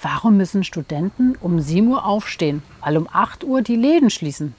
Warum müssen Studenten um 7 Uhr aufstehen, weil um 8 Uhr die Läden schließen?